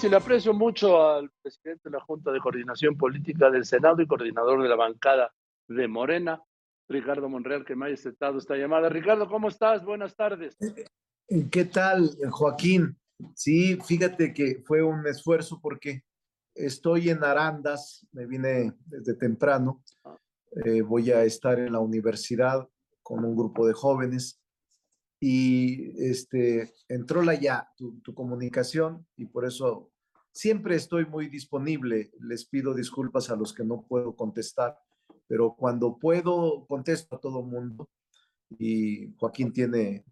Sí, le aprecio mucho al presidente de la Junta de Coordinación Política del Senado y coordinador de la bancada de Morena, Ricardo Monreal, que me haya aceptado esta llamada. Ricardo, ¿cómo estás? Buenas tardes. ¿Qué tal, Joaquín? Sí, fíjate que fue un esfuerzo porque estoy en Arandas, me vine desde temprano, eh, voy a estar en la universidad con un grupo de jóvenes y este, entró la ya, tu comunicación y por eso siempre estoy muy disponible. Les pido disculpas a los que no puedo contestar, pero cuando puedo contesto a todo mundo y Joaquín tiene,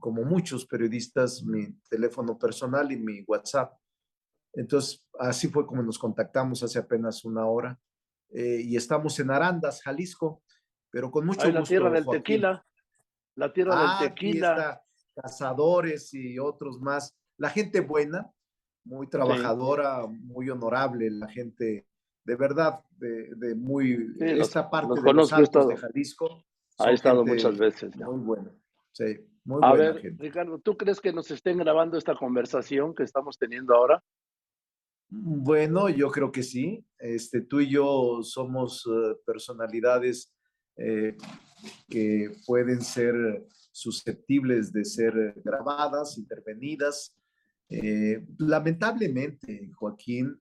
como muchos periodistas, mi teléfono personal y mi WhatsApp. Entonces, así fue como nos contactamos hace apenas una hora. Eh, y estamos en Arandas, Jalisco, pero con mucho gusto. La tierra del tequila. La tierra del ah, tequila. cazadores y otros más. La gente buena, muy trabajadora, muy honorable, la gente de verdad, de, muy. esta parte de los Altos de Jalisco ha estado muchas veces. Muy bueno. Sí, muy A ver, Ricardo, ¿tú crees que nos estén grabando esta conversación que estamos teniendo ahora? Bueno, yo creo que sí. Este, tú y yo somos eh, personalidades eh, que pueden ser susceptibles de ser grabadas, intervenidas. Eh, lamentablemente, Joaquín,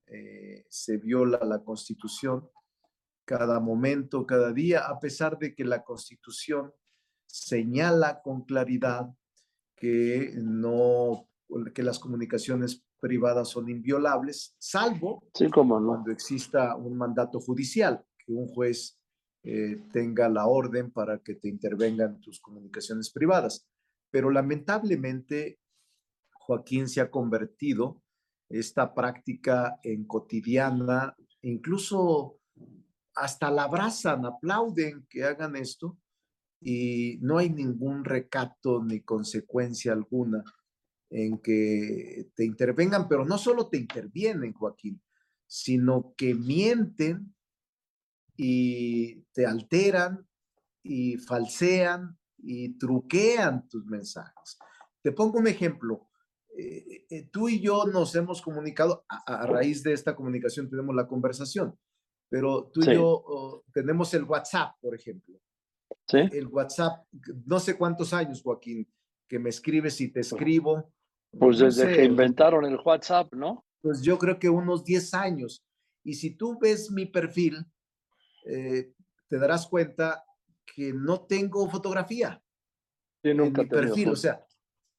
se viola la constitución cada momento, cada día, a pesar de que la Constitución señala con claridad que no que las comunicaciones privadas son inviolables, salvo cuando exista un mandato judicial, que un juez eh, tenga la orden para que te intervengan tus comunicaciones privadas. Pero lamentablemente, Joaquín se ha convertido esta práctica en cotidiana, incluso hasta la abrazan, aplauden que hagan esto y no hay ningún recato ni consecuencia alguna en que te intervengan, pero no solo te intervienen, Joaquín, sino que mienten y te alteran y falsean y truquean tus mensajes. Te pongo un ejemplo. Eh, eh, tú y yo nos hemos comunicado, a, raíz de esta comunicación tenemos la conversación pero tú y yo oh, tenemos el WhatsApp, por ejemplo. Sí. El WhatsApp, no sé cuántos años, Joaquín, que me escribes y te escribo. Pues desde que inventaron el WhatsApp, ¿no? Pues yo creo que unos 10 años. Y si tú ves mi perfil, eh, te darás cuenta que no tengo fotografía. Sí, nunca en mi perfil, o sea,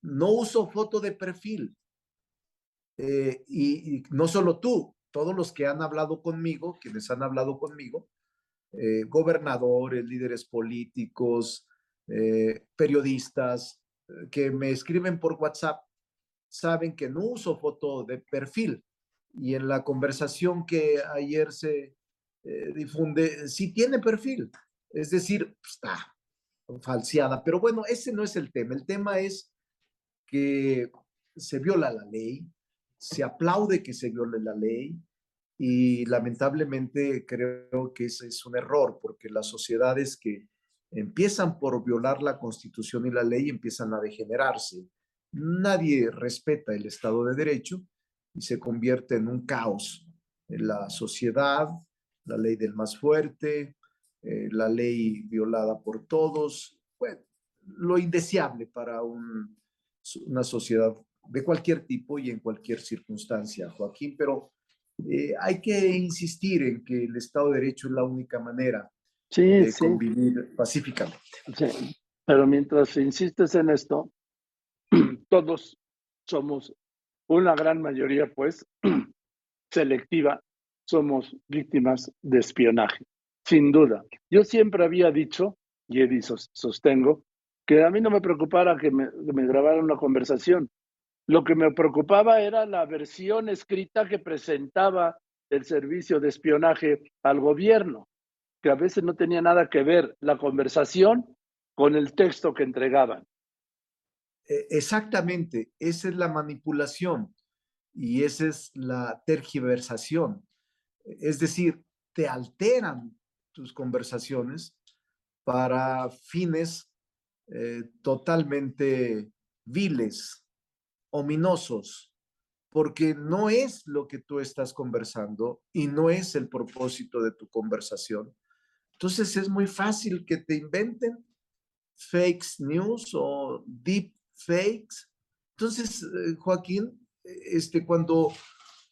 no uso foto de perfil. Eh, y, no solo tú, todos los que han hablado conmigo, quienes han hablado conmigo, eh, gobernadores, líderes políticos, eh, periodistas, que me escriben por WhatsApp, saben que no uso foto de perfil. Y en la conversación que ayer se difunde, sí tiene perfil. Es decir, está falseada. Pero bueno, ese no es el tema. El tema es que se viola la ley, se aplaude que se viole la ley y lamentablemente creo que ese es un error porque las sociedades que empiezan por violar la constitución y la ley empiezan a degenerarse. Nadie respeta el Estado de Derecho y se convierte en un caos. La sociedad, la ley del más fuerte, eh, la ley violada por todos, lo indeseable para una sociedad de cualquier tipo y en cualquier circunstancia, Joaquín, pero eh, hay que insistir en que el Estado de Derecho es la única manera de convivir pacíficamente. Sí. Pero mientras insistes en esto, todos somos, una gran mayoría pues, selectiva, somos víctimas de espionaje, sin duda. Yo siempre había dicho, y sostengo, que a mí no me preocupara que me, que me grabaran una conversación, lo que me preocupaba era la versión escrita que presentaba el servicio de espionaje al gobierno, que a veces no tenía nada que ver la conversación con el texto que entregaban. E, exactamente, esa es la manipulación y esa es la tergiversación. Es decir, te alteran tus conversaciones para fines eh, totalmente viles, ominosos, porque no es lo que tú estás conversando y no es el propósito de tu conversación. Entonces es muy fácil que te inventen fake news o deep fakes. Entonces, eh, Joaquín, este, cuando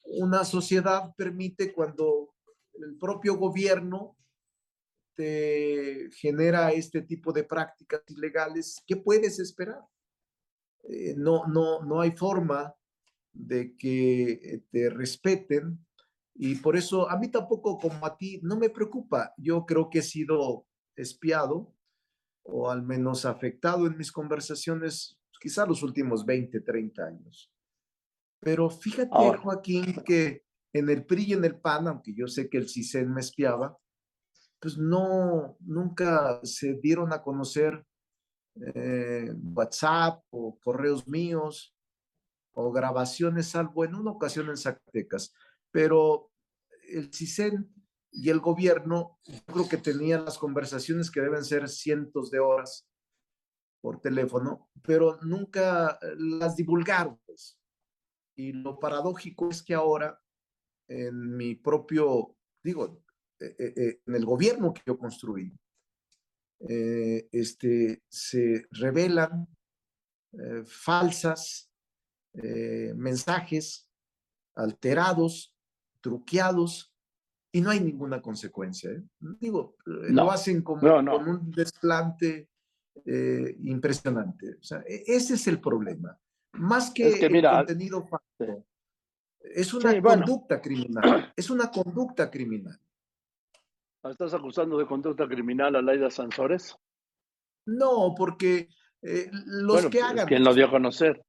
una sociedad permite, cuando el propio gobierno te genera este tipo de prácticas ilegales, ¿qué puedes esperar? Eh, no, no, no hay forma de que te respeten y por eso a mí tampoco como a ti no me preocupa. Yo creo que he sido espiado o al menos afectado en mis conversaciones quizá los últimos 20, 30 años. Pero fíjate, Joaquín, que en el PRI y en el PAN, aunque yo sé que el CISEN me espiaba, pues no, nunca se dieron a conocer eh, WhatsApp o correos míos o grabaciones, salvo en una ocasión en Zacatecas. Pero el CISEN y el gobierno, yo creo que tenían las conversaciones que deben ser cientos de horas por teléfono, pero nunca las divulgaron. Pues. Y lo paradójico es que ahora, en mi propio, digo, eh, eh, eh, en el gobierno que yo construí, este, se revelan falsas mensajes alterados, truqueados, y no hay ninguna consecuencia. Digo, lo hacen como con un desplante impresionante. O sea, e, ese es el problema. Más que, el contenido falso, es una conducta criminal. Es una conducta criminal. ¿Estás acusando de conducta criminal a Laida Sansores? No, porque eh, los que hagan. ¿Quién lo dio a conocer?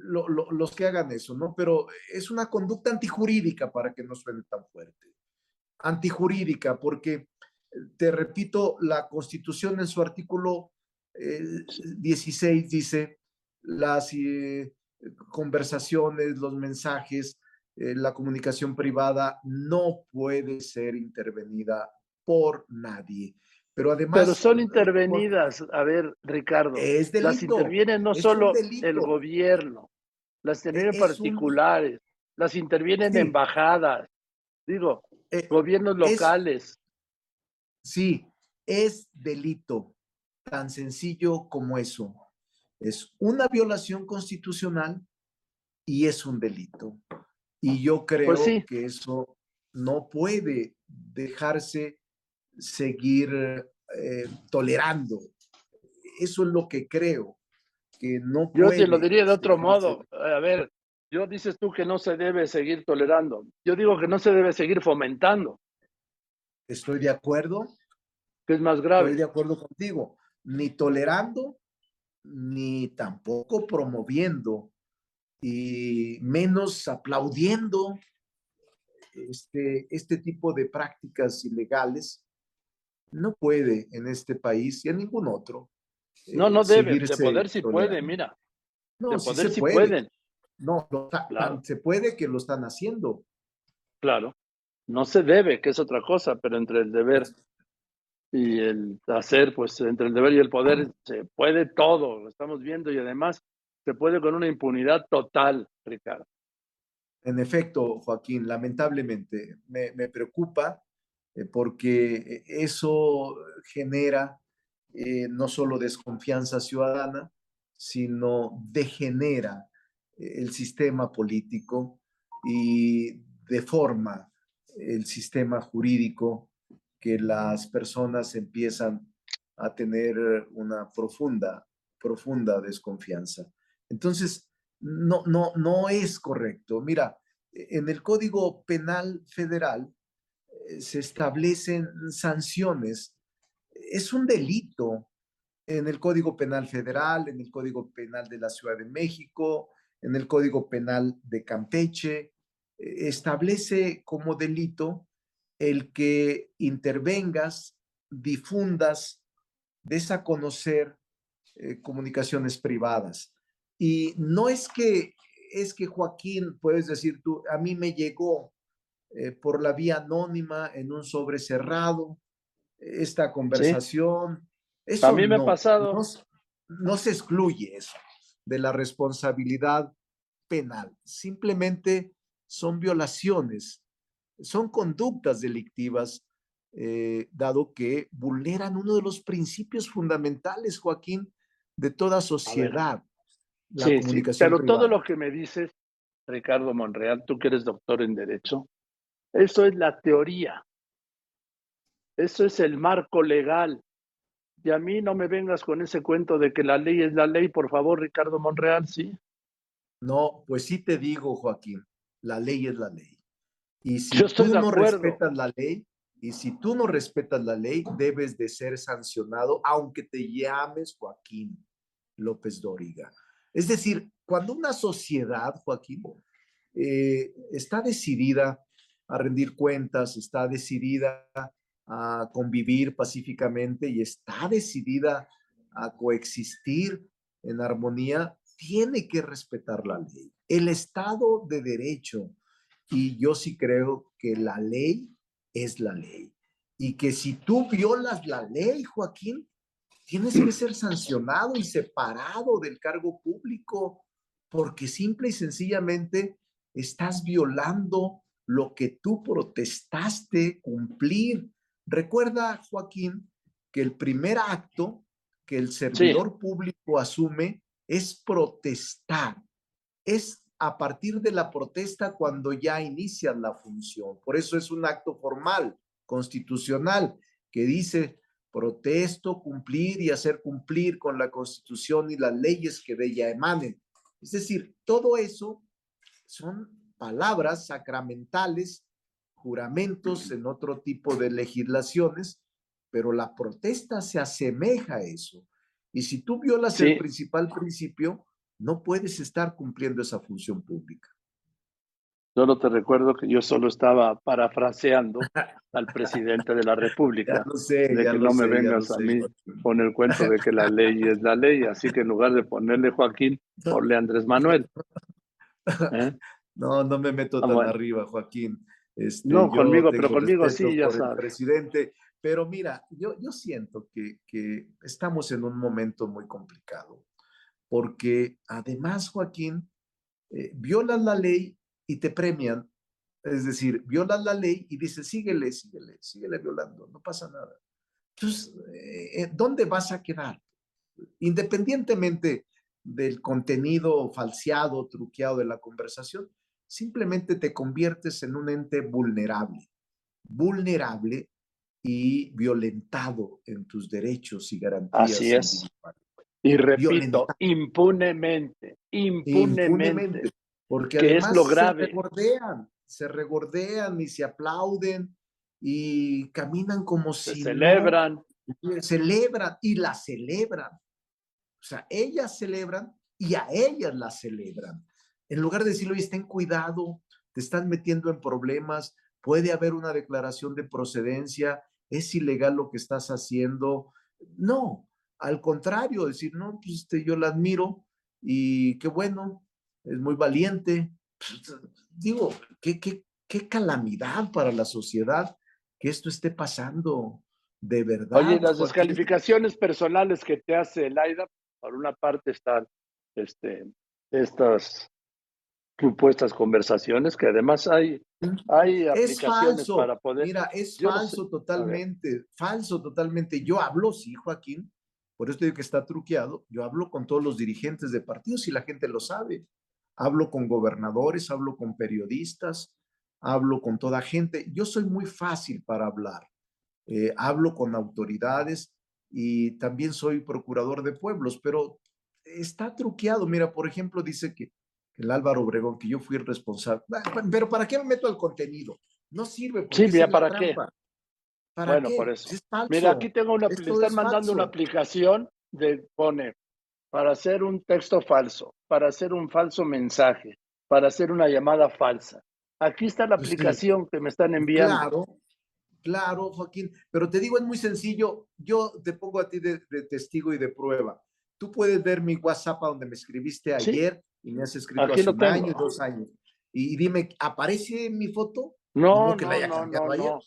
los que hagan eso, ¿no? Pero es una conducta antijurídica para que no suene tan fuerte. Antijurídica, porque, te repito, la Constitución en su artículo 16 eh, dice las eh, conversaciones, los mensajes, la comunicación privada no puede ser intervenida por nadie. Pero además. Pero son intervenidas, a ver, Ricardo. Es delito, las interviene no solo el gobierno, las intervienen e, particulares, las intervienen embajadas, digo, eh, gobiernos locales. sí, es delito, tan sencillo como eso. Es una violación constitucional y es un delito. Y yo creo pues que eso no puede dejarse seguir eh, tolerando. Eso es lo que creo, que no Yo te lo diría de otro modo. A ver, yo dices tú que no se debe seguir tolerando. Yo digo que no se debe seguir fomentando. Estoy de acuerdo. Que es más grave. Estoy de acuerdo contigo. Ni tolerando, ni tampoco promoviendo, y menos aplaudiendo este, este tipo de prácticas ilegales no puede en este país y en ningún otro. no, no eh, debe, de poder si puede, mira. No, de poder si pueden. No, se puede que lo están haciendo. Claro, no se debe, que es otra cosa, pero entre el deber y el hacer, pues entre el deber y el poder se puede todo, lo estamos viendo y además se puede con una impunidad total, Ricardo. En efecto, Joaquín, lamentablemente me, me preocupa porque eso genera eh, no solo desconfianza ciudadana, sino degenera eh, el sistema político y deforma el sistema jurídico que las personas empiezan a tener una profunda, profunda desconfianza. Entonces, no, no, no es correcto. Mira, en el Código Penal Federal eh, se establecen sanciones. Es un delito en el Código Penal Federal, en el Código Penal de la Ciudad de México, en el Código Penal de Campeche. Eh, establece como delito el que intervengas, difundas, des eh, comunicaciones privadas. Y no es que, es que Joaquín, puedes decir tú, a mí me llegó eh, por la vía anónima en un sobre cerrado, esta conversación. Eso a mí me ha pasado. No, se excluye eso de la responsabilidad penal, simplemente son violaciones, son conductas delictivas, eh, dado que vulneran uno de los principios fundamentales, Joaquín, de toda sociedad. La comunicación pero todo lo que me dices, Ricardo Monreal, tú que eres doctor en Derecho, eso es la teoría. Eso es el marco legal. Y a mí no me vengas con ese cuento de que la ley es la ley, por favor, Ricardo Monreal, ¿sí? No, pues sí te digo, Joaquín, la ley es la ley. Y si tú no respetas la ley, y si tú no respetas la ley, debes de ser sancionado, aunque te llames Joaquín López Dóriga. Es decir, cuando una sociedad, Joaquín, eh, está decidida a rendir cuentas, está decidida a convivir pacíficamente y está decidida a coexistir en armonía, tiene que respetar la ley. El Estado de Derecho, y yo sí creo que la ley es la ley. Y que si tú violas la ley, Joaquín, tienes que ser sancionado y separado del cargo público, porque simple y sencillamente estás violando lo que tú protestaste cumplir. Recuerda, Joaquín, que el primer acto que el servidor público asume es protestar. Es a partir de la protesta cuando ya inician la función. Por eso es un acto formal, constitucional, que dice protesto, cumplir y hacer cumplir con la constitución y las leyes que de ella emanen. Es decir, todo eso son palabras sacramentales, juramentos en otro tipo de legislaciones, pero la protesta se asemeja a eso. Y si tú violas el principal principio, no puedes estar cumpliendo esa función pública. Solo te recuerdo que yo solo estaba parafraseando al presidente de la República. de que no me vengas a mí con el cuento de que la ley es la ley. Así que en lugar de ponerle Joaquín, ponle Andrés Manuel. ¿Eh? No, no me meto ah, tan arriba, Joaquín. Este, no, conmigo, pero conmigo sí, ya sabes. Presidente, pero mira, yo, yo siento que, que estamos en un momento muy complicado porque además, Joaquín, eh, violas la ley y te premian. Es decir, violas la ley y dices, síguele, síguele, síguele violando, no pasa nada. Entonces, eh, eh, ¿dónde vas a quedar? Independientemente del contenido falseado, truqueado de la conversación, simplemente te conviertes en un ente vulnerable, vulnerable y violentado en tus derechos y garantías. Así es. Y repito, impunemente, impunemente, porque que es lo grave. Se regordean, se regordean y se aplauden y caminan como si celebran. celebran y la celebran. O sea, ellas celebran y a ellas la celebran. En lugar de decirle, oye, ten cuidado, te están metiendo en problemas, puede haber una declaración de procedencia, es ilegal lo que estás haciendo. No, al contrario, decir, no, pues este, yo la admiro y qué bueno, es muy valiente. Digo, qué, qué, qué calamidad para la sociedad que esto esté pasando, de verdad. Oye, las descalificaciones personales que te hace el AIDA, por una parte están este, estas supuestas conversaciones que además hay, hay aplicaciones para poder. Mira, es falso totalmente, falso totalmente. Yo hablo, sí, Joaquín, por eso digo que está truqueado. Yo hablo con todos los dirigentes de partidos y la gente lo sabe. Hablo con gobernadores, hablo con periodistas, hablo con toda gente. Yo soy muy fácil para hablar. Eh, hablo con autoridades y también soy procurador de pueblos, pero está truqueado. Mira, por ejemplo, dice que el Álvaro Obregón, que yo fui el responsable. Pero ¿para qué me meto al contenido? No sirve. Sí, mira, ¿para qué? bueno, por eso. Mira, aquí tengo una, le están mandando una aplicación de pone para hacer un texto falso, para hacer un falso mensaje, para hacer una llamada falsa. Aquí está la aplicación que me están enviando. Claro, claro, Joaquín. Pero te digo, es muy sencillo. Yo te pongo a ti de, testigo y de prueba. Tú puedes ver mi WhatsApp donde me escribiste ayer y me has escrito hace un año, dos años. Y, dime, ¿aparece mi foto? No, no, no, no, no,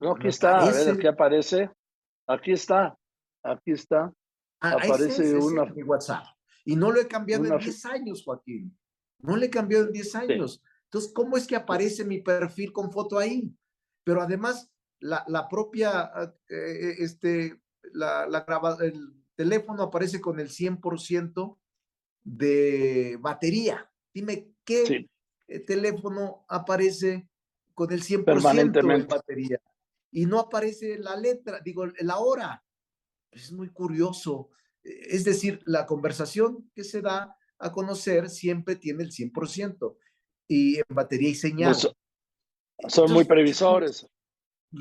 no, aquí está, a ver, aquí aparece. Aquí está, aquí está. Ah, aparece una. Mi WhatsApp. Y no lo he cambiado en 10 años, Joaquín. No le cambió en 10 años. Entonces, ¿cómo es que aparece mi perfil con foto ahí? Pero además, la, la propia, eh, este, la, la el teléfono aparece con el 100% de batería. Dime, ¿qué teléfono aparece con el 100% de batería? Y no aparece la letra, digo, la hora. Es muy curioso. Es decir, la conversación que se da a conocer siempre tiene el 100% y en batería y señal. Pues, son muy previsores.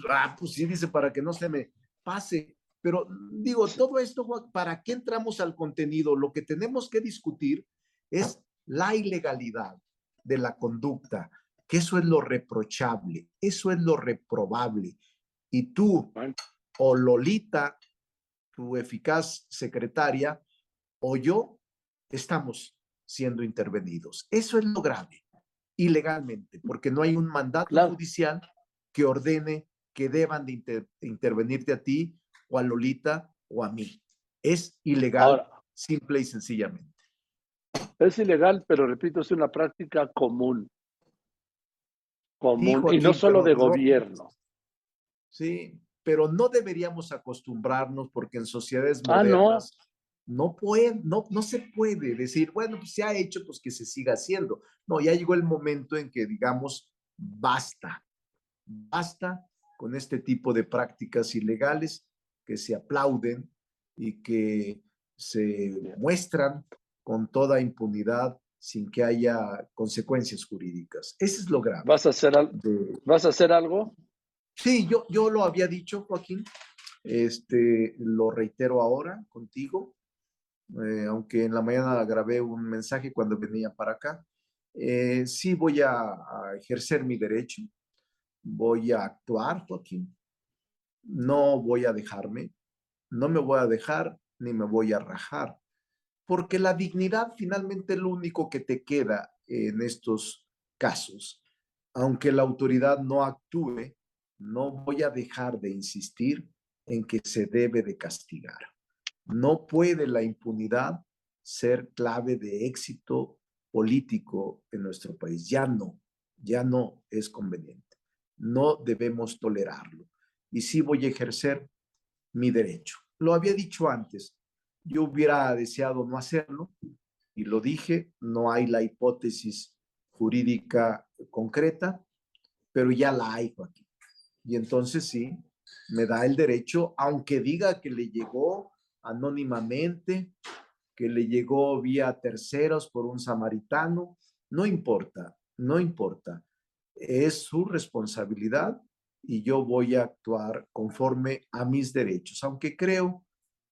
Ah, pues sí, dice, para que no se me pase. Pero digo, todo esto, ¿para qué entramos al contenido? Lo que tenemos que discutir es la ilegalidad de la conducta, que eso es lo reprochable, eso es lo reprobable. Y tú, o Lolita, tu eficaz secretaria, o yo, estamos siendo intervenidos. Eso es lo grave, ilegalmente, porque no hay un mandato judicial que ordene que deban de intervenirte a ti o a Lolita o a mí. Es ilegal, simple y sencillamente. Es ilegal, pero repito, es una práctica común. Común, y no solo de gobierno. Sí, pero no deberíamos acostumbrarnos porque en sociedades ah, modernas no puede, no, no se puede decir, bueno, pues se ha hecho, pues que se siga haciendo. No, ya llegó el momento en que digamos, basta, basta con este tipo de prácticas ilegales que se aplauden y que se muestran con toda impunidad sin que haya consecuencias jurídicas. Eso es lo grave. ¿Vas a hacer, ¿vas a hacer algo? Sí, yo, yo lo había dicho, Joaquín. Este, lo reitero ahora contigo. Eh, aunque en la mañana grabé un mensaje cuando venía para acá, eh, sí voy a, ejercer mi derecho, voy a actuar, Joaquín, no voy a dejarme, no me voy a dejar ni me voy a rajar, porque la dignidad finalmente es lo único que te queda en estos casos. Aunque la autoridad no actúe, no voy a dejar de insistir en que se debe de castigar. No puede la impunidad ser clave de éxito político en nuestro país. Ya no, ya no es conveniente. No debemos tolerarlo. Y sí voy a ejercer mi derecho. Lo había dicho antes, yo hubiera deseado no hacerlo y lo dije, no hay la hipótesis jurídica concreta, pero ya la hay, aquí. Y entonces sí, me da el derecho, aunque diga que le llegó anónimamente, que le llegó vía terceros por un samaritano, no importa, no importa. Es su responsabilidad y yo voy a actuar conforme a mis derechos, aunque creo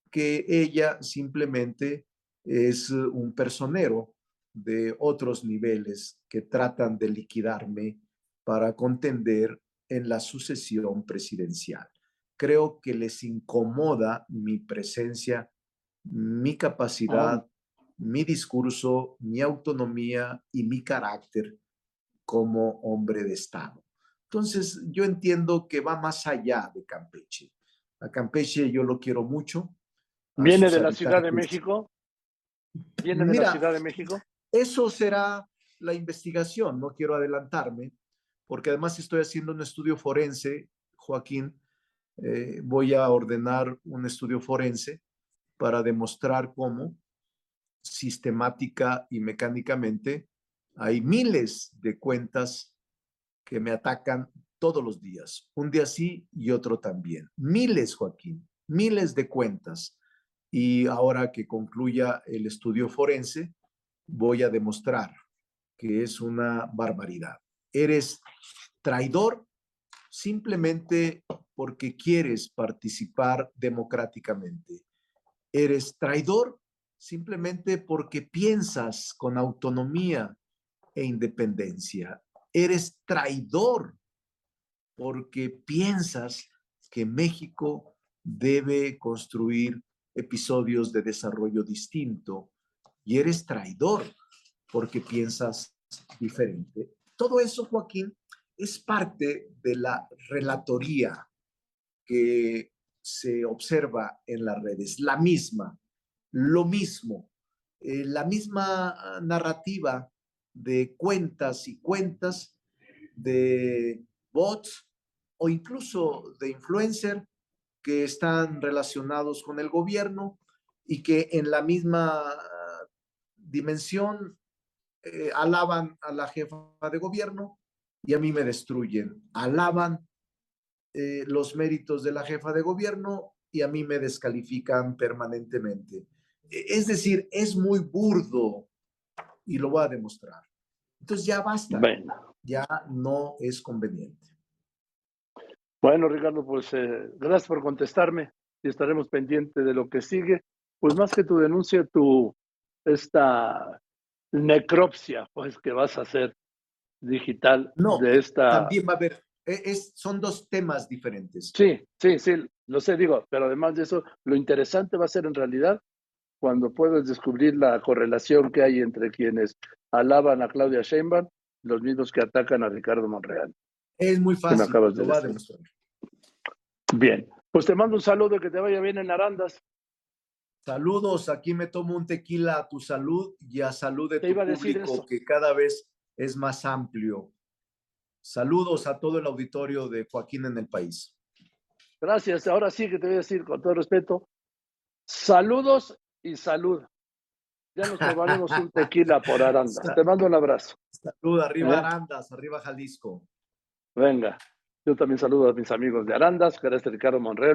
que ella simplemente es un personero de otros niveles que tratan de liquidarme para contender en la sucesión presidencial creo que les incomoda mi presencia, mi capacidad, mi discurso, mi autonomía y mi carácter como hombre de Estado. Entonces, yo entiendo que va más allá de Campeche. A Campeche yo lo quiero mucho. ¿Viene de la Ciudad de México? ¿Viene de la Ciudad de México? Eso será la investigación, no quiero adelantarme, porque además estoy haciendo un estudio forense, Joaquín, eh, voy a ordenar un estudio forense para demostrar cómo sistemática y mecánicamente hay miles de cuentas que me atacan todos los días, un día sí y otro también. Miles, Joaquín, miles de cuentas. Y ahora que concluya el estudio forense, voy a demostrar que es una barbaridad. Eres traidor simplemente porque quieres participar democráticamente. Eres traidor simplemente porque piensas con autonomía e independencia. Eres traidor porque piensas que México debe construir episodios de desarrollo distinto y eres traidor porque piensas diferente. Todo eso, Joaquín, es parte de la relatoría que se observa en las redes, la misma, lo mismo, eh, la misma narrativa de cuentas y cuentas de bots o incluso de influencer que están relacionados con el gobierno y que en la misma dimensión eh, alaban a la jefa de gobierno y a mí me destruyen. Alaban eh, los méritos de la jefa de gobierno y a mí me descalifican permanentemente. E, es decir, es muy burdo y lo voy a demostrar. Entonces ya basta. Ya no es conveniente. Bueno, Ricardo, pues eh, gracias por contestarme y estaremos pendientes de lo que sigue. Pues más que tu denuncia, tu esta necropsia, pues que vas a hacer digital no, de esta. También va a haber, e, es, son dos temas diferentes. Sí, sí, sí, lo sé, digo, pero además de eso, lo interesante va a ser en realidad cuando puedes descubrir la correlación que hay entre quienes alaban a Claudia Sheinbaum, los mismos que atacan a Ricardo Monreal. Es muy fácil, lo va a demostrar. Bien, pues te mando un saludo, que te vaya bien en Arandas. Saludos, aquí me tomo un tequila a tu salud y a salud de tu público que cada vez es más amplio. Saludos a todo el auditorio de Joaquín en el país. Gracias. Ahora sí que te voy a decir con todo respeto, saludos y salud. Ya nos tomaremos un tequila por Arandas. Te mando un abrazo. Salud, arriba ¿Eh? Arandas, arriba Jalisco. Venga, yo también saludo a mis amigos de Arandas, que Ricardo Monreal.